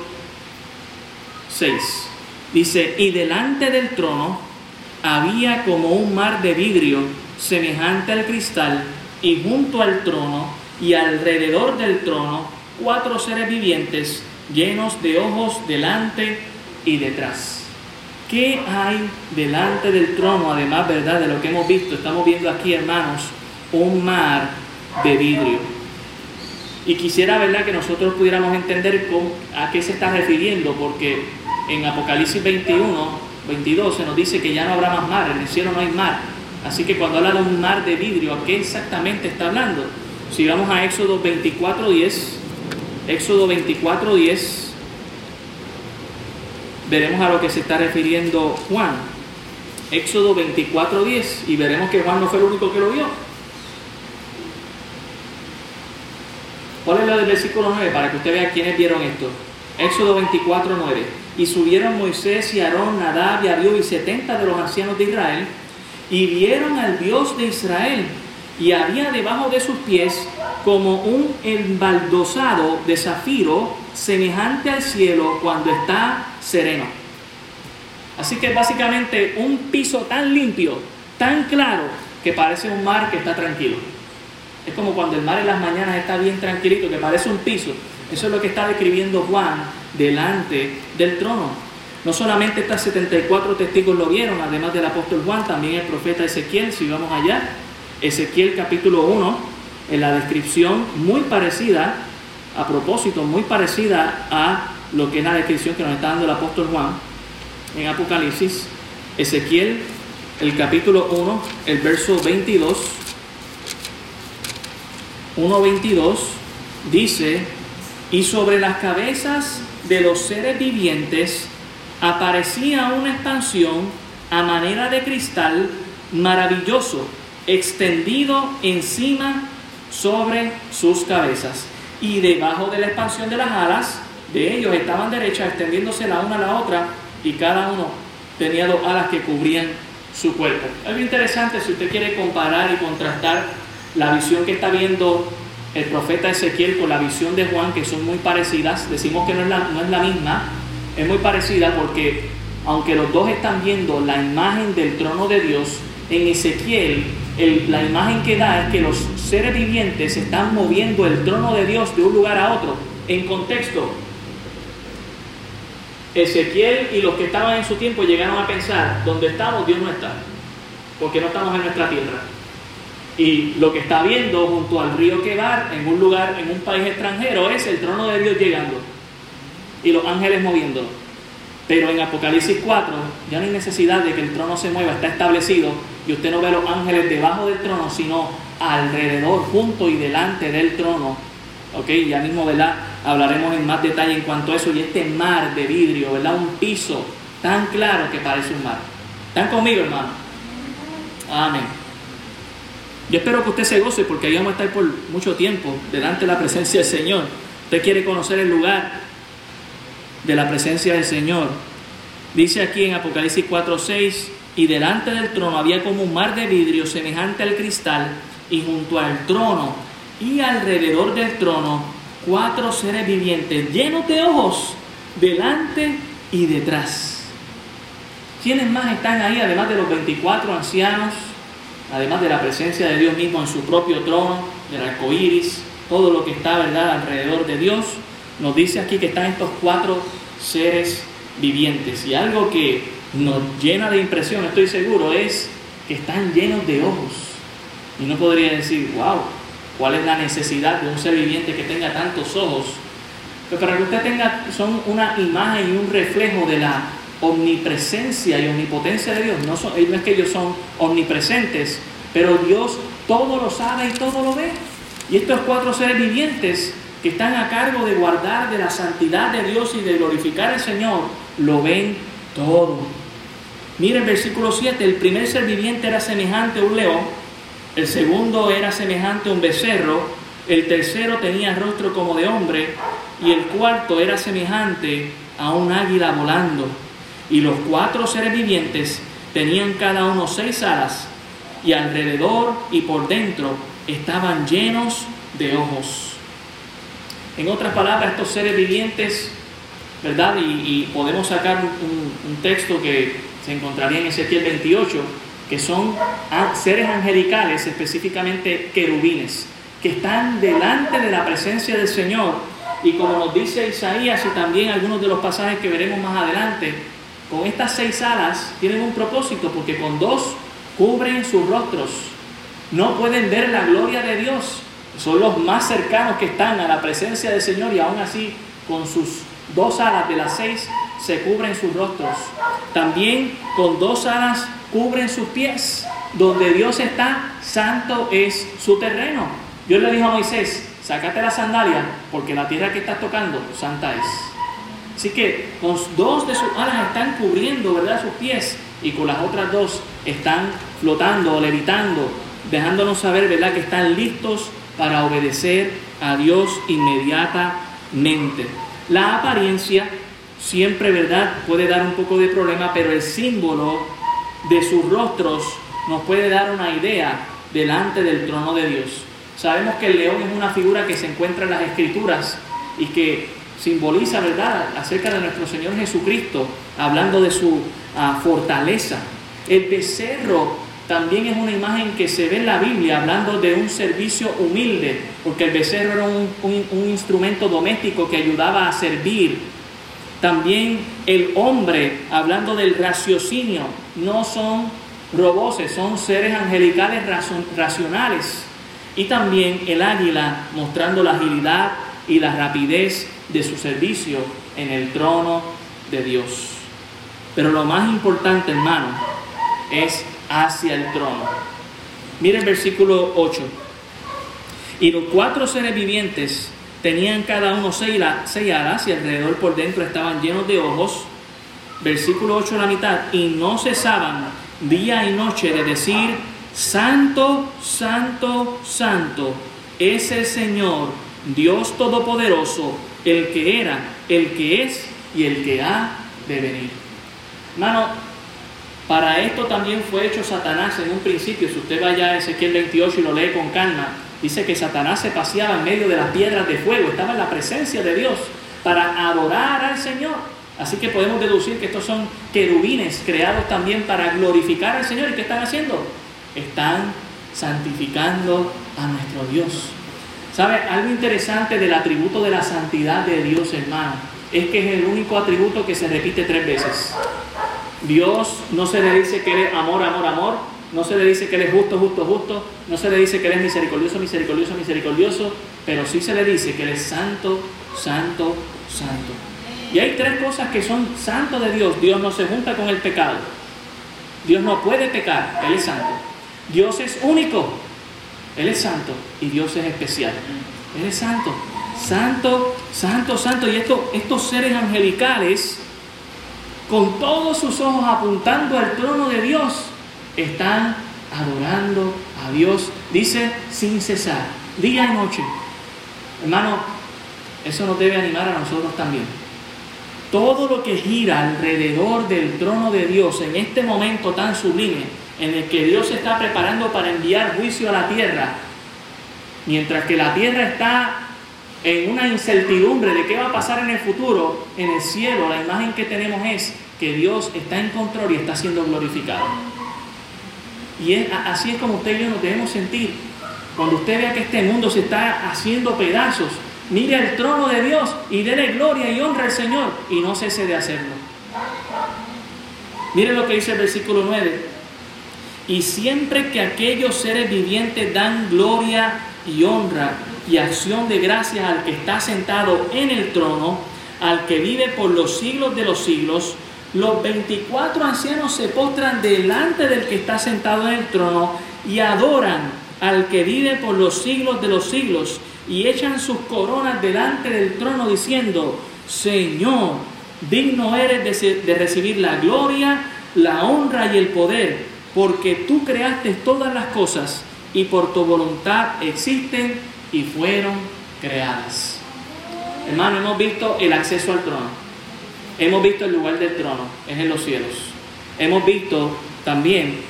S1: 6. Dice, y delante del trono había como un mar de vidrio semejante al cristal, y junto al trono y alrededor del trono cuatro seres vivientes llenos de ojos delante y detrás. ¿Qué hay delante del trono? Además, ¿verdad? De lo que hemos visto, estamos viendo aquí, hermanos, un mar de vidrio. Y quisiera, ¿verdad?, que nosotros pudiéramos entender a qué se está refiriendo, porque en Apocalipsis 21, 22 se nos dice que ya no habrá más mar, en el cielo no hay mar. Así que cuando habla de un mar de vidrio, ¿a qué exactamente está hablando? Si vamos a Éxodo 24.10, Éxodo 24.10, veremos a lo que se está refiriendo Juan. Éxodo 24.10 y veremos que Juan no fue el único que lo vio. ¿Cuál es la del versículo 9 para que usted vea quiénes vieron esto? Éxodo 24.9 y subieron Moisés y Aarón, Nadab y Abiú y setenta de los ancianos de Israel, y vieron al Dios de Israel, y había debajo de sus pies como un embaldosado de zafiro semejante al cielo cuando está sereno. Así que básicamente un piso tan limpio, tan claro, que parece un mar que está tranquilo. Es como cuando el mar en las mañanas está bien tranquilito, que parece un piso. Eso es lo que está describiendo Juan delante del trono. No solamente estas 74 testigos lo vieron, además del apóstol Juan, también el profeta Ezequiel, si vamos allá, Ezequiel capítulo 1, en la descripción muy parecida, a propósito, muy parecida a lo que es la descripción que nos está dando el apóstol Juan en Apocalipsis, Ezequiel, el capítulo 1, el verso 22, 1.22, dice, y sobre las cabezas de los seres vivientes aparecía una expansión a manera de cristal maravilloso, extendido encima sobre sus cabezas. Y debajo de la expansión de las alas de ellos estaban derechas, extendiéndose la una a la otra, y cada uno tenía dos alas que cubrían su cuerpo. Muy interesante si usted quiere comparar y contrastar la visión que está viendo el profeta Ezequiel con la visión de Juan, que son muy parecidas, decimos que no es la, no es la misma, es muy parecida porque aunque los dos están viendo la imagen del trono de Dios, en Ezequiel la imagen que da es que los seres vivientes están moviendo el trono de Dios de un lugar a otro. En contexto, Ezequiel y los que estaban en su tiempo llegaron a pensar, donde estamos Dios no está, porque no estamos en nuestra tierra. Y lo que está viendo junto al río Quebar, en un lugar, en un país extranjero, es el trono de Dios llegando y los ángeles moviendo. Pero en Apocalipsis 4 ya no hay necesidad de que el trono se mueva, está establecido y usted no ve los ángeles debajo del trono, sino alrededor, junto y delante del trono. Ok, ya mismo, ¿verdad? Hablaremos en más detalle en cuanto a eso y este mar de vidrio, ¿verdad? Un piso tan claro que parece un mar. ¿Están conmigo, hermano? Amén. Yo espero que usted se goce porque ahí vamos a estar por mucho tiempo delante de la presencia del Señor. Usted quiere conocer el lugar de la presencia del Señor. Dice aquí en Apocalipsis 4:6, y delante del trono había como un mar de vidrio semejante al cristal, y junto al trono y alrededor del trono cuatro seres vivientes llenos de ojos delante y detrás. ¿Quiénes más están ahí, además de los 24 ancianos, además de la presencia de Dios mismo en su propio trono, del arco iris, todo lo que está ¿verdad? alrededor de Dios? Nos dice aquí que están estos cuatro seres vivientes. Y algo que nos llena de impresión, estoy seguro, es que están llenos de ojos. Y no podría decir, wow, ¿cuál es la necesidad de un ser viviente que tenga tantos ojos? Pero para que usted tenga, son una imagen y un reflejo de la omnipresencia y omnipotencia de Dios. No, son, no es que ellos son omnipresentes, pero Dios todo lo sabe y todo lo ve. Y estos cuatro seres vivientes que están a cargo de guardar de la santidad de Dios y de glorificar al Señor, lo ven todo. Miren versículo 7, el primer ser viviente era semejante a un león, el segundo era semejante a un becerro, el tercero tenía rostro como de hombre y el cuarto era semejante a un águila volando. Y los cuatro seres vivientes tenían cada uno seis alas y alrededor y por dentro estaban llenos de ojos. En otras palabras, estos seres vivientes, ¿verdad? Y, podemos sacar un, texto que se encontraría en Ezequiel 28, que son seres angelicales, específicamente querubines, que están delante de la presencia del Señor. Y como nos dice Isaías y también algunos de los pasajes que veremos más adelante, con estas seis alas tienen un propósito, porque con dos cubren sus rostros. No pueden ver la gloria de Dios, son los más cercanos que están a la presencia del Señor y aún así con sus dos alas de las seis se cubren sus rostros. También con dos alas cubren sus pies. Donde Dios está, santo es su terreno. Dios le dijo a Moisés, sácate la sandalia porque la tierra que estás tocando, santa es. Así que con dos de sus alas están cubriendo, ¿verdad?, sus pies y con las otras dos están flotando, levitando, dejándonos saber, ¿verdad?, que están listos para obedecer a Dios inmediatamente. La apariencia siempre, ¿verdad?, puede dar un poco de problema, pero el símbolo de sus rostros nos puede dar una idea delante del trono de Dios. Sabemos que el león es una figura que se encuentra en las escrituras y que simboliza, ¿verdad?, acerca de nuestro Señor Jesucristo, hablando de su ah, fortaleza. El becerro también es una imagen que se ve en la Biblia hablando de un servicio humilde, porque el becerro era un, instrumento doméstico que ayudaba a servir. También el hombre, hablando del raciocinio, no son roboces, son seres angelicales racionales. Y también el águila, mostrando la agilidad y la rapidez de su servicio en el trono de Dios. Pero lo más importante, hermano, es hacia el trono. Miren el versículo 8. Y los cuatro seres vivientes tenían cada uno seis, alas y alrededor por dentro estaban llenos de ojos. Versículo 8 a la mitad. Y no cesaban día y noche de decir, Santo, Santo, Santo es el Señor, Dios Todopoderoso, el que era, el que es y el que ha de venir. Hermano, para esto también fue hecho Satanás en un principio. Si usted vaya a Ezequiel 28 y lo lee con calma, dice que Satanás se paseaba en medio de las piedras de fuego, estaba en la presencia de Dios para adorar al Señor. Así que podemos deducir que estos son querubines creados también para glorificar al Señor. ¿Y qué están haciendo? Están santificando a nuestro Dios. ¿Sabe? Algo interesante del atributo de la santidad de Dios, hermano, es que es el único atributo que se repite tres veces. Dios no se le dice que es amor, amor, amor, no se le dice que Él es justo, justo, justo, no se le dice que Él es misericordioso, misericordioso, misericordioso, pero sí se le dice que Él es santo, santo, santo. Y hay tres cosas que son santos de Dios. Dios no se junta con el pecado. Dios no puede pecar, Él es santo. Dios es único, Él es santo y Dios es especial. Él es santo, santo, santo, santo. Y estos seres angelicales con todos sus ojos apuntando al trono de Dios, están adorando a Dios, dice, sin cesar, día y noche. Hermano, eso nos debe animar a nosotros también. Todo lo que gira alrededor del trono de Dios en este momento tan sublime, en el que Dios se está preparando para enviar juicio a la tierra, Mientras que la tierra está en una incertidumbre de qué va a pasar en el futuro, en el cielo la imagen que tenemos es que Dios está en control y está siendo glorificado. Y así es como usted y yo nos debemos sentir. Cuando usted vea que este mundo se está haciendo pedazos, mire al trono de Dios y déle gloria y honra al Señor y no cese de hacerlo. Mire lo que dice el versículo 9. Y siempre que aquellos seres vivientes dan gloria y honra y acción de gracias al que está sentado en el trono, al que vive por los siglos de los siglos, los 24 ancianos se postran delante del que está sentado en el trono y adoran al que vive por los siglos de los siglos y echan sus coronas delante del trono diciendo, Señor, digno eres de, recibir la gloria, la honra y el poder, porque tú creaste todas las cosas y por tu voluntad existen y fueron creadas. Hermano, hemos visto el acceso al trono. Hemos visto el lugar del trono, es en los cielos. Hemos visto también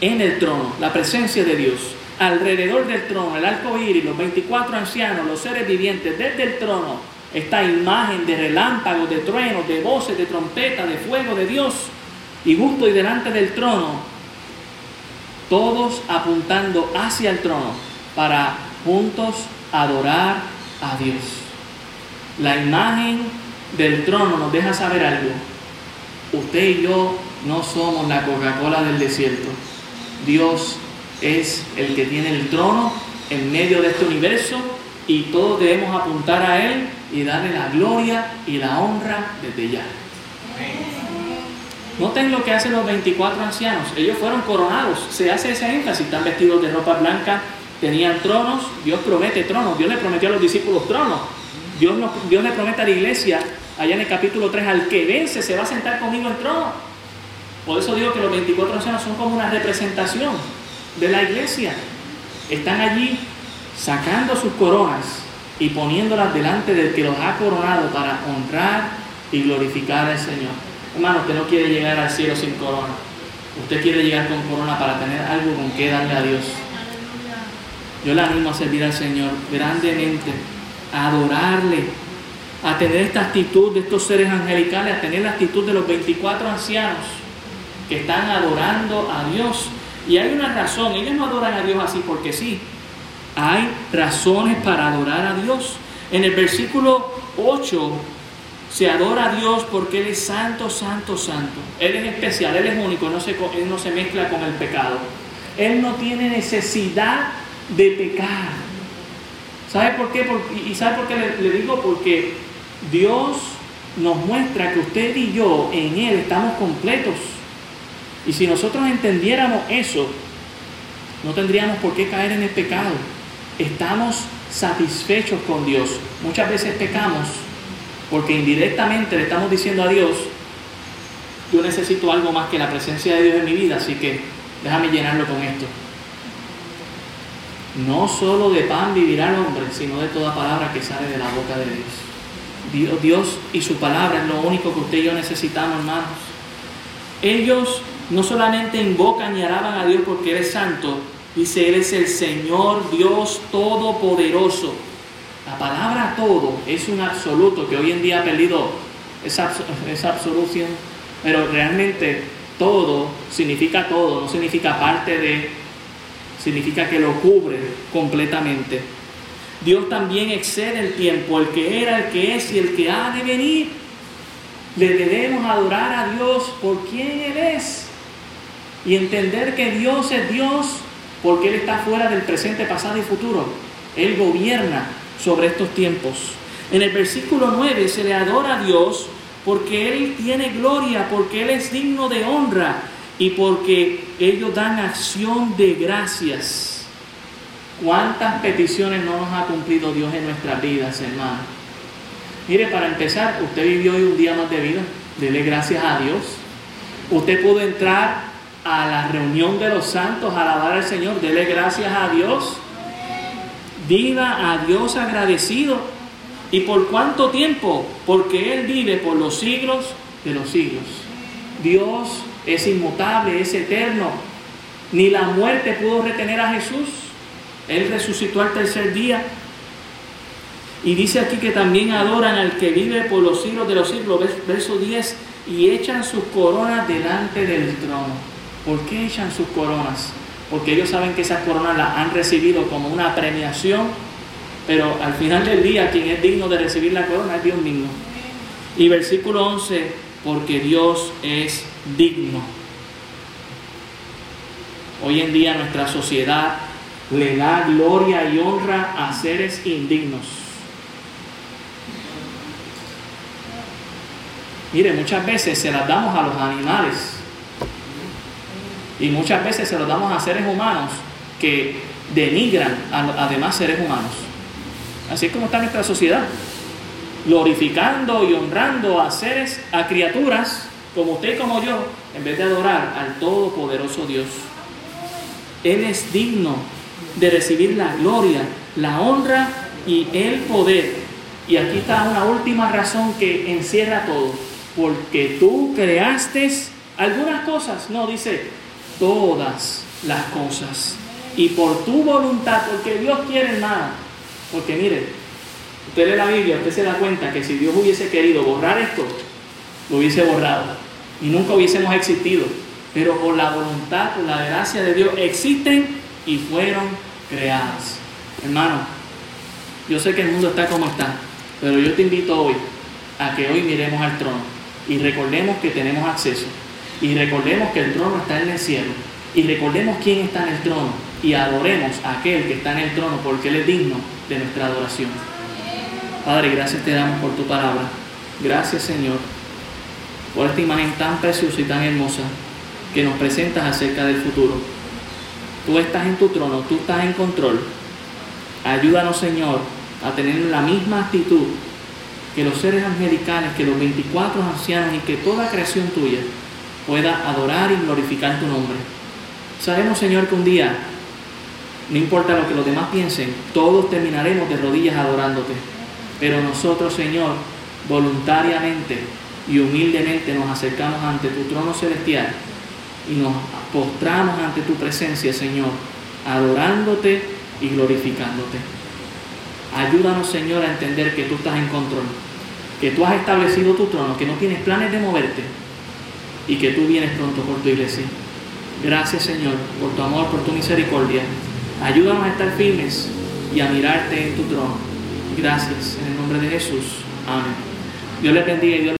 S1: en el trono la presencia de Dios. Alrededor del trono, el arco iris, los 24 ancianos, los seres vivientes, desde el trono, esta imagen de relámpagos, de truenos, de voces, de trompeta, de fuego de Dios. Y justo y delante del trono, todos apuntando hacia el trono para juntos adorar a Dios. La imagen del trono nos deja saber algo. Usted y yo no somos la Coca-Cola del desierto. Dios es el que tiene el trono en medio de este universo y todos debemos apuntar a Él y darle la gloria y la honra desde ya. Noten lo que hacen los 24 ancianos. Ellos fueron coronados. Se hace ese énfasis. Están vestidos de ropa blanca, tenían tronos. Dios promete tronos. Dios le prometió a los discípulos tronos. Dios, Dios le promete a la iglesia, allá en el capítulo 3, al que vence se va a sentar conmigo en trono. Por eso digo que los 24 ancianos son como una representación de la iglesia. Están allí sacando sus coronas y poniéndolas delante del que los ha coronado para honrar y glorificar al Señor. Hermano, usted no quiere llegar al cielo sin corona. Usted quiere llegar con corona para tener algo con que darle a Dios. Yo le animo a servir al Señor grandemente a adorarle, a tener esta actitud de estos seres angelicales, a tener la actitud de los 24 ancianos que están adorando a Dios. Y hay una razón, ellos no adoran a Dios así porque sí. Hay razones para adorar a Dios. En el versículo 8 se adora a Dios porque Él es santo, santo, santo. Él es especial, Él es único, no se, Él no se mezcla con el pecado. Él no tiene necesidad de pecar. ¿Sabe por qué? y sabe por qué le, digo? Porque Dios nos muestra que usted y yo en Él estamos completos. Y si nosotros entendiéramos eso, no tendríamos por qué caer en el pecado. Estamos satisfechos con Dios. Muchas veces pecamos porque indirectamente le estamos diciendo a Dios, yo necesito algo más que la presencia de Dios en mi vida, así que déjame llenarlo con esto. No solo de pan vivirá el hombre, sino de toda palabra que sale de la boca de Dios. Dios, y su palabra es lo único que usted y yo necesitamos, hermanos. Ellos no solamente invocan y alaban a Dios porque Él es santo, dice Él es el Señor Dios Todopoderoso. La palabra todo es un absoluto que hoy en día ha perdido esa, esa absolución, pero realmente todo significa todo, no significa parte de significa que lo cubre completamente. Dios también excede el tiempo, el que era, el que es y el que ha de venir. Le debemos adorar a Dios por quien Él es y entender que Dios es Dios porque Él está fuera del presente, pasado y futuro. Él gobierna sobre estos tiempos. En el versículo 9 se le adora a Dios porque Él tiene gloria, porque Él es digno de honra y porque ellos dan acción de gracias. ¿Cuántas peticiones no nos ha cumplido Dios en nuestras vidas, hermano? Mire, para empezar, usted vivió hoy un día más de vida. Dele gracias a Dios. Usted pudo entrar a la reunión de los santos a alabar al Señor. Dele gracias a Dios. Viva a Dios agradecido. ¿Y por cuánto tiempo? Porque Él vive por los siglos de los siglos. Dios es inmutable, es eterno. Ni la muerte pudo retener a Jesús. Él resucitó al tercer día. Y dice aquí que también adoran al que vive por los siglos de los siglos, verso 10, y echan sus coronas delante del trono. ¿Por qué echan sus coronas? Porque ellos saben que esas coronas las han recibido como una premiación, pero al final del día quien es digno de recibir la corona es Dios mismo. Y versículo 11, porque Dios es digno. Hoy en día nuestra sociedad le da gloria y honra a seres indignos. Mire, muchas veces se las damos a los animales y muchas veces se los damos a seres humanos que denigran a, demás seres humanos. Así es como está nuestra sociedad, glorificando y honrando a seres, a criaturas como usted como yo, en vez de adorar al Todopoderoso Dios. Él es digno de recibir la gloria, la honra y el poder. Y aquí está una última razón que encierra todo. Porque tú creaste algunas cosas, no dice todas las cosas. Y por tu voluntad, porque Dios quiere, hermano. Porque mire, usted lee la Biblia, usted se da cuenta que si Dios hubiese querido borrar esto, lo hubiese borrado. Y nunca hubiésemos existido. Pero por la voluntad, por la gracia de Dios, existen y fueron creadas. Hermano, yo sé que el mundo está como está, pero yo te invito hoy a que hoy miremos al trono y recordemos que tenemos acceso y recordemos que el trono está en el cielo y recordemos quién está en el trono y adoremos a aquel que está en el trono porque Él es digno de nuestra adoración. Padre, gracias te damos por tu palabra. Gracias Señor por esta imagen tan preciosa y tan hermosa que nos presentas acerca del futuro. Tú estás en tu trono, tú estás en control. Ayúdanos, Señor, a tener la misma actitud que los seres angelicales, que los 24 ancianos y que toda creación tuya pueda adorar y glorificar tu nombre. Sabemos, Señor, que un día, no importa lo que los demás piensen, todos terminaremos de rodillas adorándote. Pero nosotros, Señor, voluntariamente y humildemente nos acercamos ante tu trono celestial y nos postramos ante tu presencia, Señor, adorándote y glorificándote. Ayúdanos, Señor, a entender que tú estás en control, que tú has establecido tu trono, que no tienes planes de moverte y que tú vienes pronto por tu iglesia. Gracias, Señor, por tu amor, por tu misericordia. Ayúdanos a estar firmes y a mirarte en tu trono. Gracias, en el nombre de Jesús. Amén. Dios les bendiga y Dios